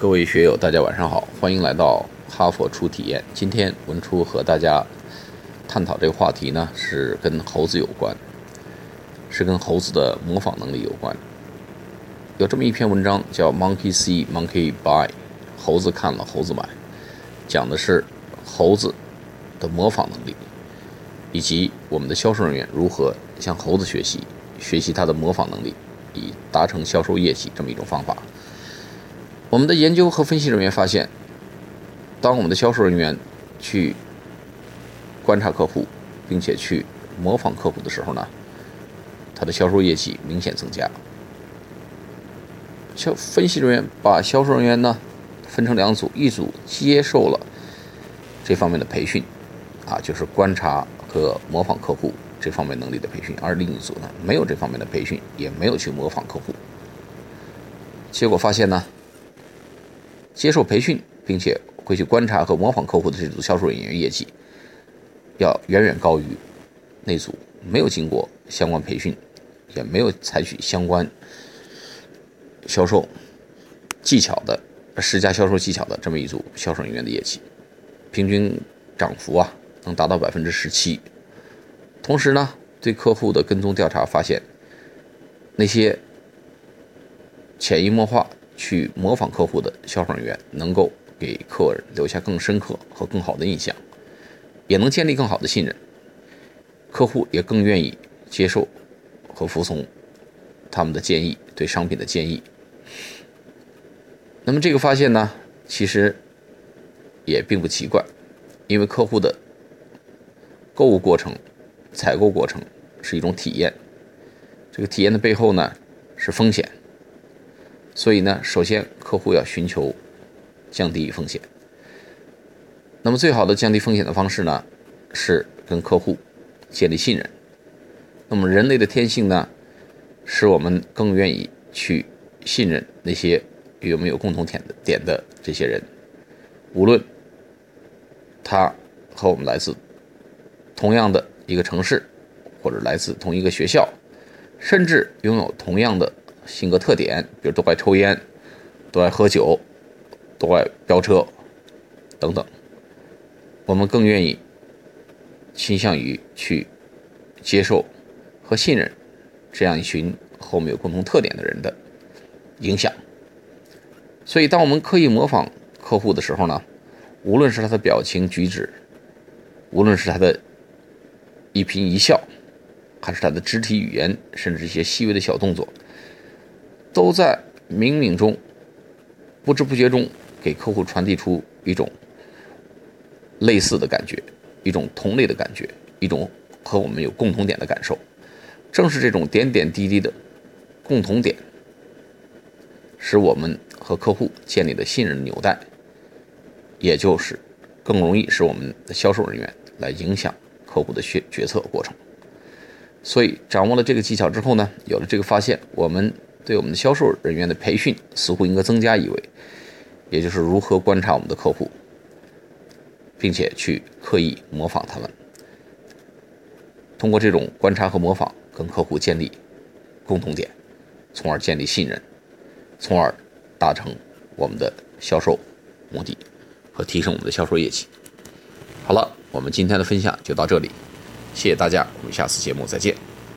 各位学友，大家晚上好，欢迎来到哈佛初体验。今天文初和大家探讨这个话题呢，是跟猴子有关，是跟猴子的模仿能力有关。有这么一篇文章叫《Monkey See, Monkey Buy》，猴子看了，猴子买，讲的是猴子的模仿能力，以及我们的销售人员如何向猴子学习，学习它的模仿能力，以达成销售业绩这么一种方法。我们的研究和分析人员发现，当我们的销售人员去观察客户，并且去模仿客户的时候呢，他的销售业绩明显增加。销分析人员把销售人员呢分成两组，一组接受了这方面的培训，啊，就是观察和模仿客户这方面能力的培训，而另一组呢没有这方面的培训，也没有去模仿客户。结果发现呢。接受培训并且会去观察和模仿客户的这组销售人员业绩，要远远高于那组没有经过相关培训，也没有采取相关销售技巧的十佳销售技巧的这么一组销售人员的业绩，平均涨幅啊能达到百分之十七。同时呢，对客户的跟踪调查发现，那些潜移默化。去模仿客户的销售人员，能够给客人留下更深刻和更好的印象，也能建立更好的信任，客户也更愿意接受和服从他们的建议，对商品的建议。那么这个发现呢，其实也并不奇怪，因为客户的购物过程、采购过程是一种体验，这个体验的背后呢是风险。所以呢，首先客户要寻求降低风险。那么最好的降低风险的方式呢，是跟客户建立信任。那么人类的天性呢，使我们更愿意去信任那些与我们有共同点的点的这些人，无论他和我们来自同样的一个城市，或者来自同一个学校，甚至拥有同样的。性格特点，比如都爱抽烟，都爱喝酒，都爱飙车，等等。我们更愿意倾向于去接受和信任这样一群和我们有共同特点的人的影响。所以，当我们刻意模仿客户的时候呢，无论是他的表情举止，无论是他的一颦一笑，还是他的肢体语言，甚至一些细微的小动作。都在冥冥中、不知不觉中给客户传递出一种类似的感觉，一种同类的感觉，一种和我们有共同点的感受。正是这种点点滴滴的共同点，使我们和客户建立了信任纽带，也就是更容易使我们的销售人员来影响客户的决决策过程。所以，掌握了这个技巧之后呢，有了这个发现，我们。对我们的销售人员的培训似乎应该增加一位，也就是如何观察我们的客户，并且去刻意模仿他们。通过这种观察和模仿，跟客户建立共同点，从而建立信任，从而达成我们的销售目的和提升我们的销售业绩。好了，我们今天的分享就到这里，谢谢大家，我们下次节目再见。